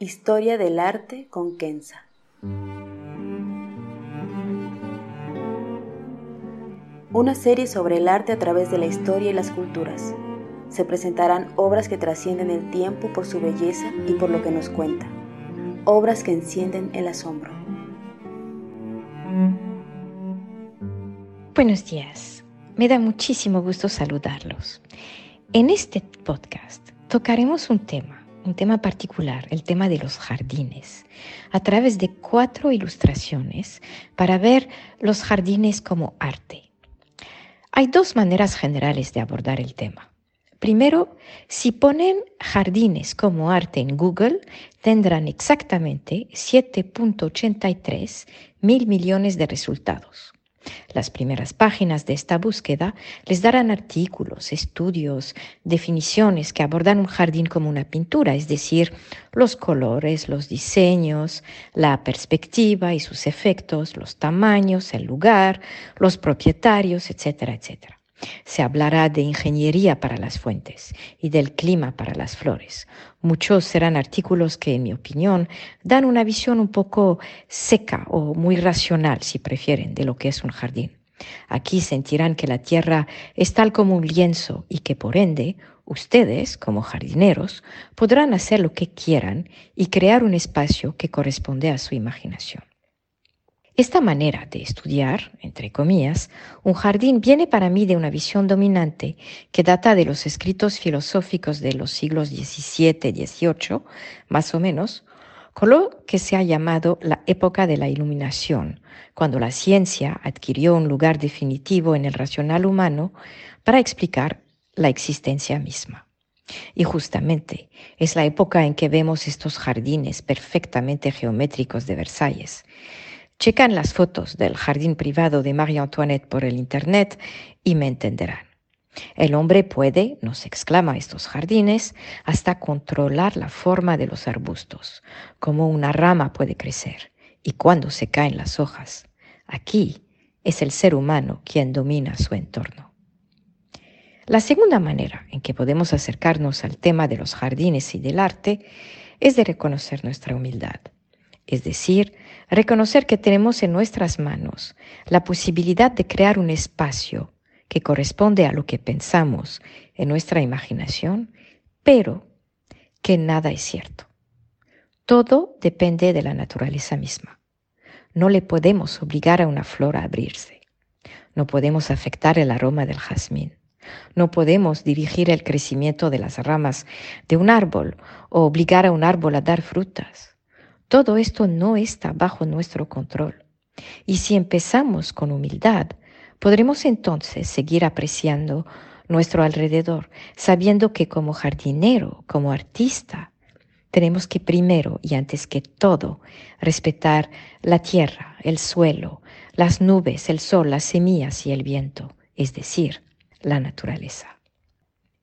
Historia del arte con Kenza. Una serie sobre el arte a través de la historia y las culturas. Se presentarán obras que trascienden el tiempo por su belleza y por lo que nos cuenta. Obras que encienden el asombro. Buenos días. Me da muchísimo gusto saludarlos. En este podcast tocaremos un tema un tema particular, el tema de los jardines, a través de cuatro ilustraciones para ver los jardines como arte. Hay dos maneras generales de abordar el tema. Primero, si ponen jardines como arte en Google, tendrán exactamente 7.83 mil millones de resultados. Las primeras páginas de esta búsqueda les darán artículos, estudios, definiciones que abordan un jardín como una pintura, es decir, los colores, los diseños, la perspectiva y sus efectos, los tamaños, el lugar, los propietarios, etcétera, etcétera. Se hablará de ingeniería para las fuentes y del clima para las flores. Muchos serán artículos que, en mi opinión, dan una visión un poco seca o muy racional, si prefieren, de lo que es un jardín. Aquí sentirán que la tierra es tal como un lienzo y que, por ende, ustedes, como jardineros, podrán hacer lo que quieran y crear un espacio que corresponde a su imaginación. Esta manera de estudiar, entre comillas, un jardín viene para mí de una visión dominante que data de los escritos filosóficos de los siglos XVII, XVIII, más o menos, con lo que se ha llamado la época de la iluminación, cuando la ciencia adquirió un lugar definitivo en el racional humano para explicar la existencia misma. Y justamente es la época en que vemos estos jardines perfectamente geométricos de Versalles, Checan las fotos del jardín privado de Marie Antoinette por el Internet y me entenderán. El hombre puede, nos exclama estos jardines, hasta controlar la forma de los arbustos, como una rama puede crecer y cuándo se caen las hojas. Aquí es el ser humano quien domina su entorno. La segunda manera en que podemos acercarnos al tema de los jardines y del arte es de reconocer nuestra humildad es decir, reconocer que tenemos en nuestras manos la posibilidad de crear un espacio que corresponde a lo que pensamos en nuestra imaginación, pero que nada es cierto. Todo depende de la naturaleza misma. No le podemos obligar a una flor a abrirse. No podemos afectar el aroma del jazmín. No podemos dirigir el crecimiento de las ramas de un árbol o obligar a un árbol a dar frutas. Todo esto no está bajo nuestro control. Y si empezamos con humildad, podremos entonces seguir apreciando nuestro alrededor, sabiendo que como jardinero, como artista, tenemos que primero y antes que todo respetar la tierra, el suelo, las nubes, el sol, las semillas y el viento, es decir, la naturaleza.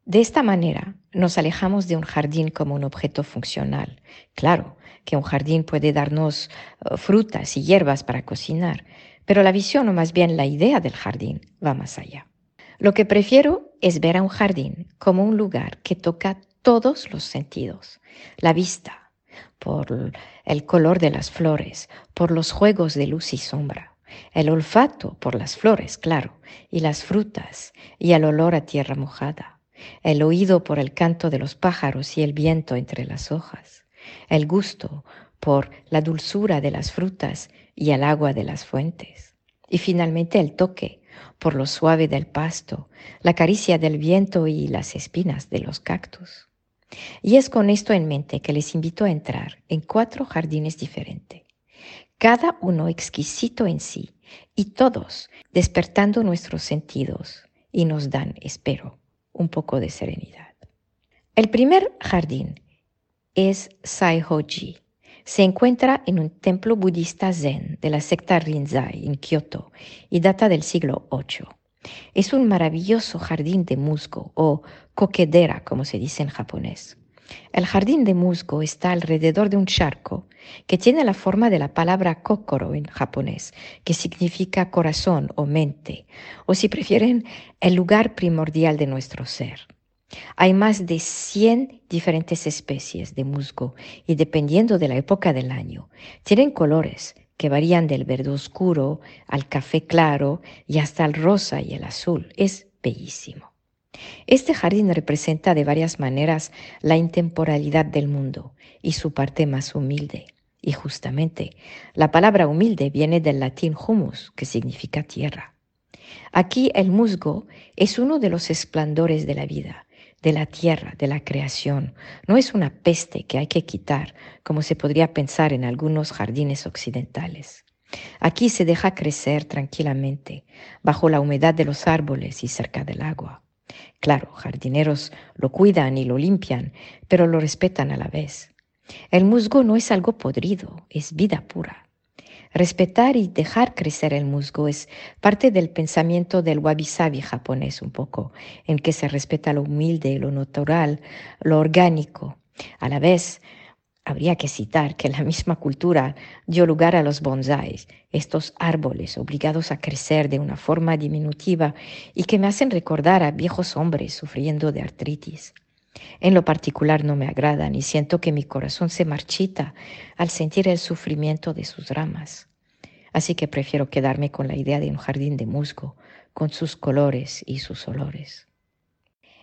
De esta manera nos alejamos de un jardín como un objeto funcional. Claro, que un jardín puede darnos eh, frutas y hierbas para cocinar, pero la visión o más bien la idea del jardín va más allá. Lo que prefiero es ver a un jardín como un lugar que toca todos los sentidos. La vista, por el color de las flores, por los juegos de luz y sombra. El olfato, por las flores, claro, y las frutas, y el olor a tierra mojada. El oído por el canto de los pájaros y el viento entre las hojas el gusto por la dulzura de las frutas y el agua de las fuentes. Y finalmente el toque, por lo suave del pasto, la caricia del viento y las espinas de los cactus. Y es con esto en mente que les invito a entrar en cuatro jardines diferentes, cada uno exquisito en sí y todos despertando nuestros sentidos y nos dan, espero, un poco de serenidad. El primer jardín es Saihoji. Se encuentra en un templo budista zen de la secta Rinzai en Kioto y data del siglo VIII. Es un maravilloso jardín de musgo o coquedera, como se dice en japonés. El jardín de musgo está alrededor de un charco que tiene la forma de la palabra kokoro en japonés, que significa corazón o mente, o si prefieren, el lugar primordial de nuestro ser. Hay más de 100 diferentes especies de musgo y dependiendo de la época del año, tienen colores que varían del verde oscuro al café claro y hasta el rosa y el azul. Es bellísimo. Este jardín representa de varias maneras la intemporalidad del mundo y su parte más humilde. Y justamente la palabra humilde viene del latín humus, que significa tierra. Aquí el musgo es uno de los esplendores de la vida, de la tierra, de la creación. No es una peste que hay que quitar, como se podría pensar en algunos jardines occidentales. Aquí se deja crecer tranquilamente, bajo la humedad de los árboles y cerca del agua. Claro, jardineros lo cuidan y lo limpian, pero lo respetan a la vez. El musgo no es algo podrido, es vida pura. Respetar y dejar crecer el musgo es parte del pensamiento del wabi-sabi japonés un poco, en que se respeta lo humilde, lo natural, lo orgánico. A la vez, Habría que citar que la misma cultura dio lugar a los bonsáis, estos árboles obligados a crecer de una forma diminutiva y que me hacen recordar a viejos hombres sufriendo de artritis. En lo particular no me agradan y siento que mi corazón se marchita al sentir el sufrimiento de sus ramas. Así que prefiero quedarme con la idea de un jardín de musgo, con sus colores y sus olores.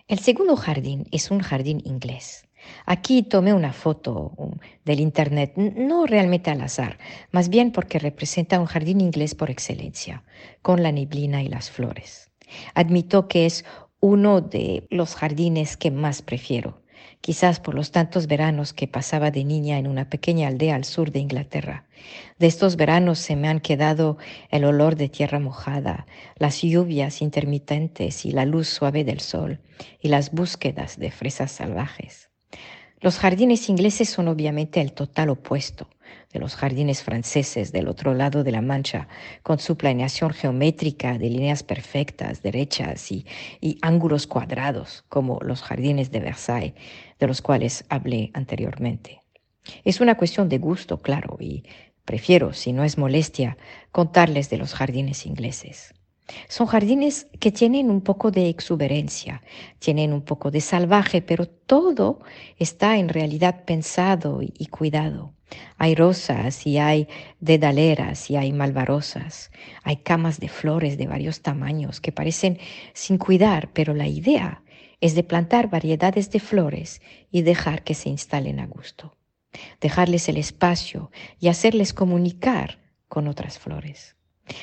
El segundo jardín es un jardín inglés. Aquí tomé una foto um, del Internet, no realmente al azar, más bien porque representa un jardín inglés por excelencia, con la neblina y las flores. Admito que es uno de los jardines que más prefiero, quizás por los tantos veranos que pasaba de niña en una pequeña aldea al sur de Inglaterra. De estos veranos se me han quedado el olor de tierra mojada, las lluvias intermitentes y la luz suave del sol, y las búsquedas de fresas salvajes. Los jardines ingleses son obviamente el total opuesto de los jardines franceses del otro lado de la Mancha, con su planeación geométrica de líneas perfectas, derechas y, ángulos cuadrados, como los jardines de Versailles, de los cuales hablé anteriormente. Es una cuestión de gusto, claro, y prefiero, si no es molestia, contarles de los jardines ingleses. Son jardines que tienen un poco de exuberancia, tienen un poco de salvaje, pero todo está en realidad pensado y cuidado. Hay rosas y hay dedaleras y hay malvarosas. Hay camas de flores de varios tamaños que parecen sin cuidar, pero la idea es de plantar variedades de flores y dejar que se instalen a gusto. Dejarles el espacio y hacerles comunicar con otras flores.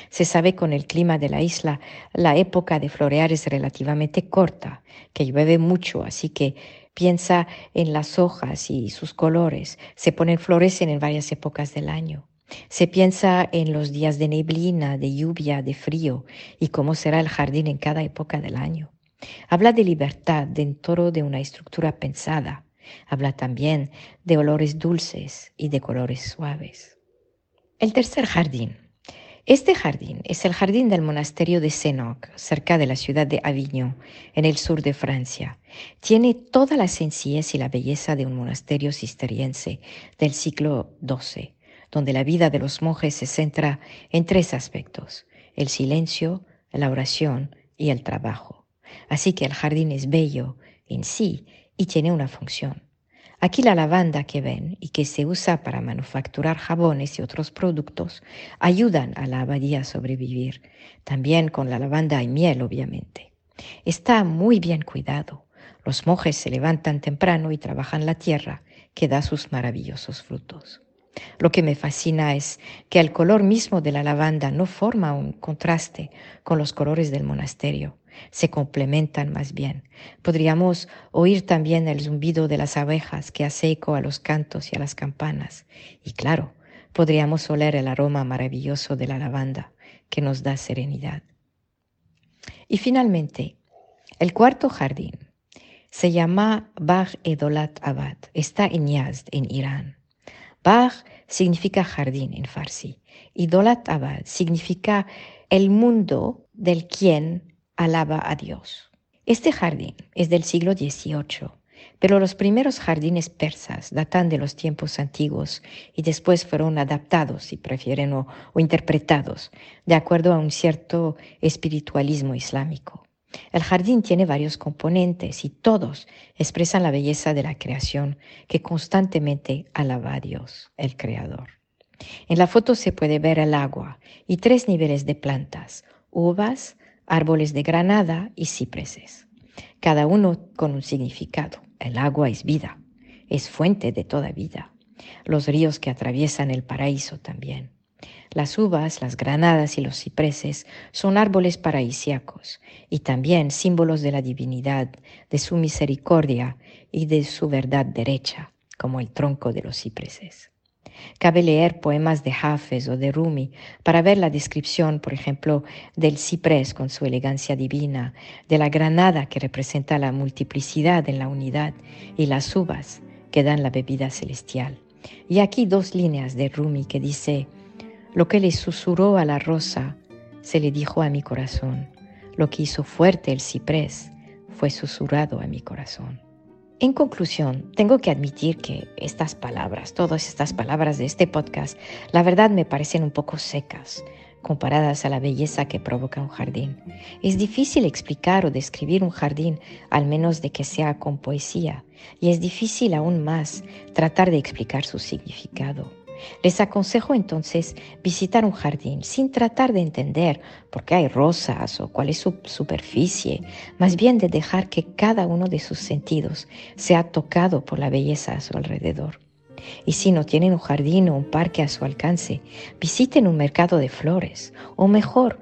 Se sabe con el clima de la isla, la época de florear es relativamente corta, que llueve mucho, así que piensa en las hojas y sus colores. Se ponen flores en varias épocas del año. Se piensa en los días de neblina, de lluvia, de frío y cómo será el jardín en cada época del año. Habla de libertad dentro de una estructura pensada. Habla también de olores dulces y de colores suaves. El tercer jardín este jardín es el jardín del monasterio de Senoc, cerca de la ciudad de Avignon, en el sur de Francia. Tiene toda la sencillez y la belleza de un monasteriocisteriense del siglo XII, donde la vida de los monjes se centra en tres aspectos, el silencio, la oración y el trabajo. Así que el jardín es bello en sí y tiene una función. Aquí la lavanda que ven y que se usa para manufacturar jabones y otros productos ayudan a la abadía a sobrevivir. También con la lavanda hay miel, obviamente. Está muy bien cuidado. Los monjes se levantan temprano y trabajan la tierra que da sus maravillosos frutos. Lo que me fascina es que el color mismo de la lavanda no forma un contraste con los colores del monasterio, se complementan más bien. Podríamos oír también el zumbido de las abejas que hace eco a los cantos y a las campanas. Y claro, podríamos oler el aroma maravilloso de la lavanda que nos da serenidad. Y finalmente, el cuarto jardín se llama Bach Edolat Abad. Está en Yazd, en Irán. Bach significa jardín en farsi. Idolat Abad significa el mundo del quien alaba a Dios. Este jardín es del siglo XVIII, pero los primeros jardines persas datan de los tiempos antiguos y después fueron adaptados, si prefieren, o, o interpretados de acuerdo a un cierto espiritualismo islámico. El jardín tiene varios componentes y todos expresan la belleza de la creación que constantemente alaba a Dios, el Creador. En la foto se puede ver el agua y tres niveles de plantas, uvas, árboles de granada y cipreses, cada uno con un significado. El agua es vida, es fuente de toda vida. Los ríos que atraviesan el paraíso también. Las uvas, las granadas y los cipreses son árboles paraísiacos y también símbolos de la divinidad, de su misericordia y de su verdad derecha, como el tronco de los cipreses. Cabe leer poemas de Hafez o de Rumi para ver la descripción, por ejemplo, del ciprés con su elegancia divina, de la granada que representa la multiplicidad en la unidad y las uvas que dan la bebida celestial. Y aquí dos líneas de Rumi que dice, lo que le susurró a la rosa se le dijo a mi corazón. Lo que hizo fuerte el ciprés fue susurrado a mi corazón. En conclusión, tengo que admitir que estas palabras, todas estas palabras de este podcast, la verdad me parecen un poco secas comparadas a la belleza que provoca un jardín. Es difícil explicar o describir un jardín al menos de que sea con poesía, y es difícil aún más tratar de explicar su significado. Les aconsejo entonces visitar un jardín sin tratar de entender por qué hay rosas o cuál es su superficie, más bien de dejar que cada uno de sus sentidos sea tocado por la belleza a su alrededor. Y si no tienen un jardín o un parque a su alcance, visiten un mercado de flores, o mejor,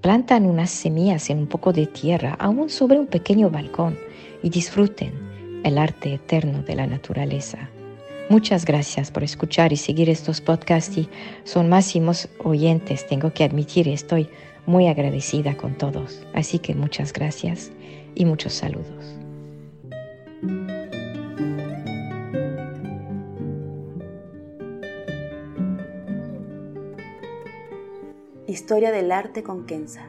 plantan unas semillas en un poco de tierra, aún sobre un pequeño balcón, y disfruten el arte eterno de la naturaleza. Muchas gracias por escuchar y seguir estos podcasts y son máximos oyentes, tengo que admitir, estoy muy agradecida con todos. Así que muchas gracias y muchos saludos. Historia del arte con Kenza.